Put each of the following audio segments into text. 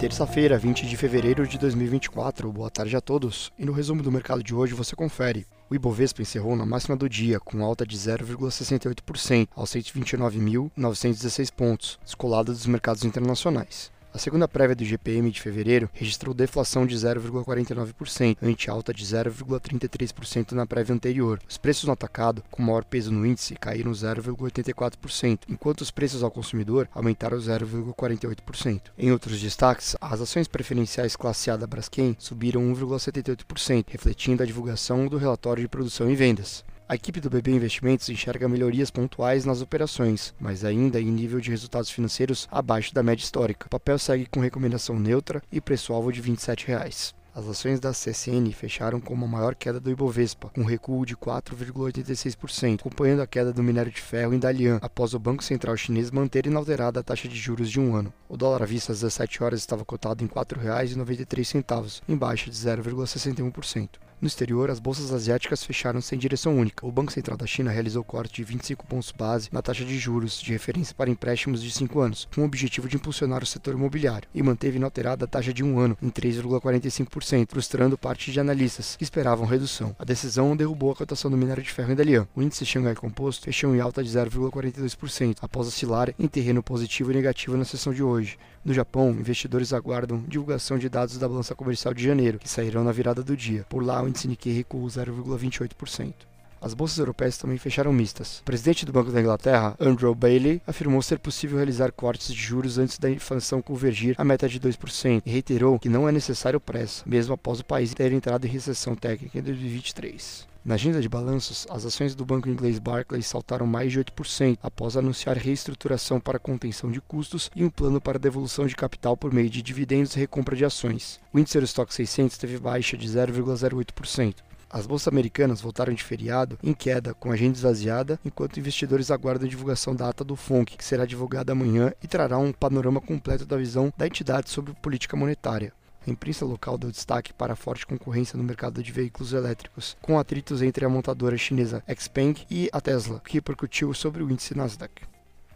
Terça-feira, 20 de fevereiro de 2024. Boa tarde a todos. E no resumo do mercado de hoje você confere. O Ibovespa encerrou na máxima do dia, com alta de 0,68%, aos 129.916 pontos, descolada dos mercados internacionais. A segunda prévia do GPM de fevereiro registrou deflação de 0,49%, ante alta de 0,33% na prévia anterior. Os preços no atacado, com maior peso no índice, caíram 0,84%, enquanto os preços ao consumidor aumentaram 0,48%. Em outros destaques, as ações preferenciais classe A da Braskem subiram 1,78%, refletindo a divulgação do relatório de produção e vendas. A equipe do BB Investimentos enxerga melhorias pontuais nas operações, mas ainda em nível de resultados financeiros abaixo da média histórica. O papel segue com recomendação neutra e preço-alvo de 27 reais. As ações da CSN fecharam com uma maior queda do Ibovespa, com recuo de 4,86%, acompanhando a queda do minério de ferro em Dalian, após o Banco Central chinês manter inalterada a taxa de juros de um ano. O dólar à vista às 17 horas estava cotado em R$ 4,93, em baixa de 0,61%. No exterior, as bolsas asiáticas fecharam sem direção única. O Banco Central da China realizou corte de 25 pontos base na taxa de juros de referência para empréstimos de 5 anos, com o objetivo de impulsionar o setor imobiliário, e manteve inalterada a taxa de um ano em 3,45%, frustrando parte de analistas que esperavam redução. A decisão derrubou a cotação do minério de ferro em Dalian. O índice Xangai Composto fechou em alta de 0,42%, após oscilar em terreno positivo e negativo na sessão de hoje. No Japão, investidores aguardam divulgação de dados da balança comercial de janeiro, que sairão na virada do dia. Por lá, o índice Nikkei recuou 0,28%. As bolsas europeias também fecharam mistas. O presidente do Banco da Inglaterra, Andrew Bailey, afirmou ser possível realizar cortes de juros antes da inflação convergir à meta de 2% e reiterou que não é necessário pressa, mesmo após o país ter entrado em recessão técnica em 2023. Na agenda de balanços, as ações do banco inglês Barclays saltaram mais de 8% após anunciar reestruturação para contenção de custos e um plano para devolução de capital por meio de dividendos e recompra de ações. O índice Eurostock 600 teve baixa de 0,08%. As bolsas americanas voltaram de feriado em queda, com a agenda esvaziada, enquanto investidores aguardam a divulgação da ata do FONC, que será divulgada amanhã e trará um panorama completo da visão da entidade sobre política monetária. A imprensa local deu destaque para a forte concorrência no mercado de veículos elétricos, com atritos entre a montadora chinesa Xpeng e a Tesla, que repercutiu sobre o índice Nasdaq.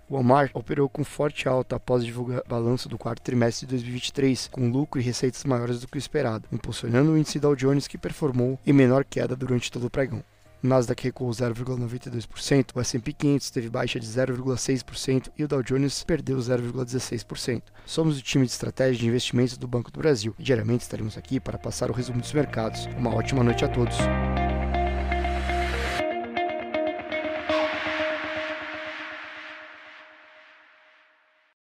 O Walmart operou com forte alta após divulgar balanço do quarto trimestre de 2023, com lucro e receitas maiores do que o esperado, impulsionando o índice Dow Jones que performou em menor queda durante todo o pregão. Nasdaq recuou 0,92%, o S&P 500 teve baixa de 0,6% e o Dow Jones perdeu 0,16%. Somos o time de estratégia de investimentos do Banco do Brasil e diariamente estaremos aqui para passar o resumo dos mercados. Uma ótima noite a todos.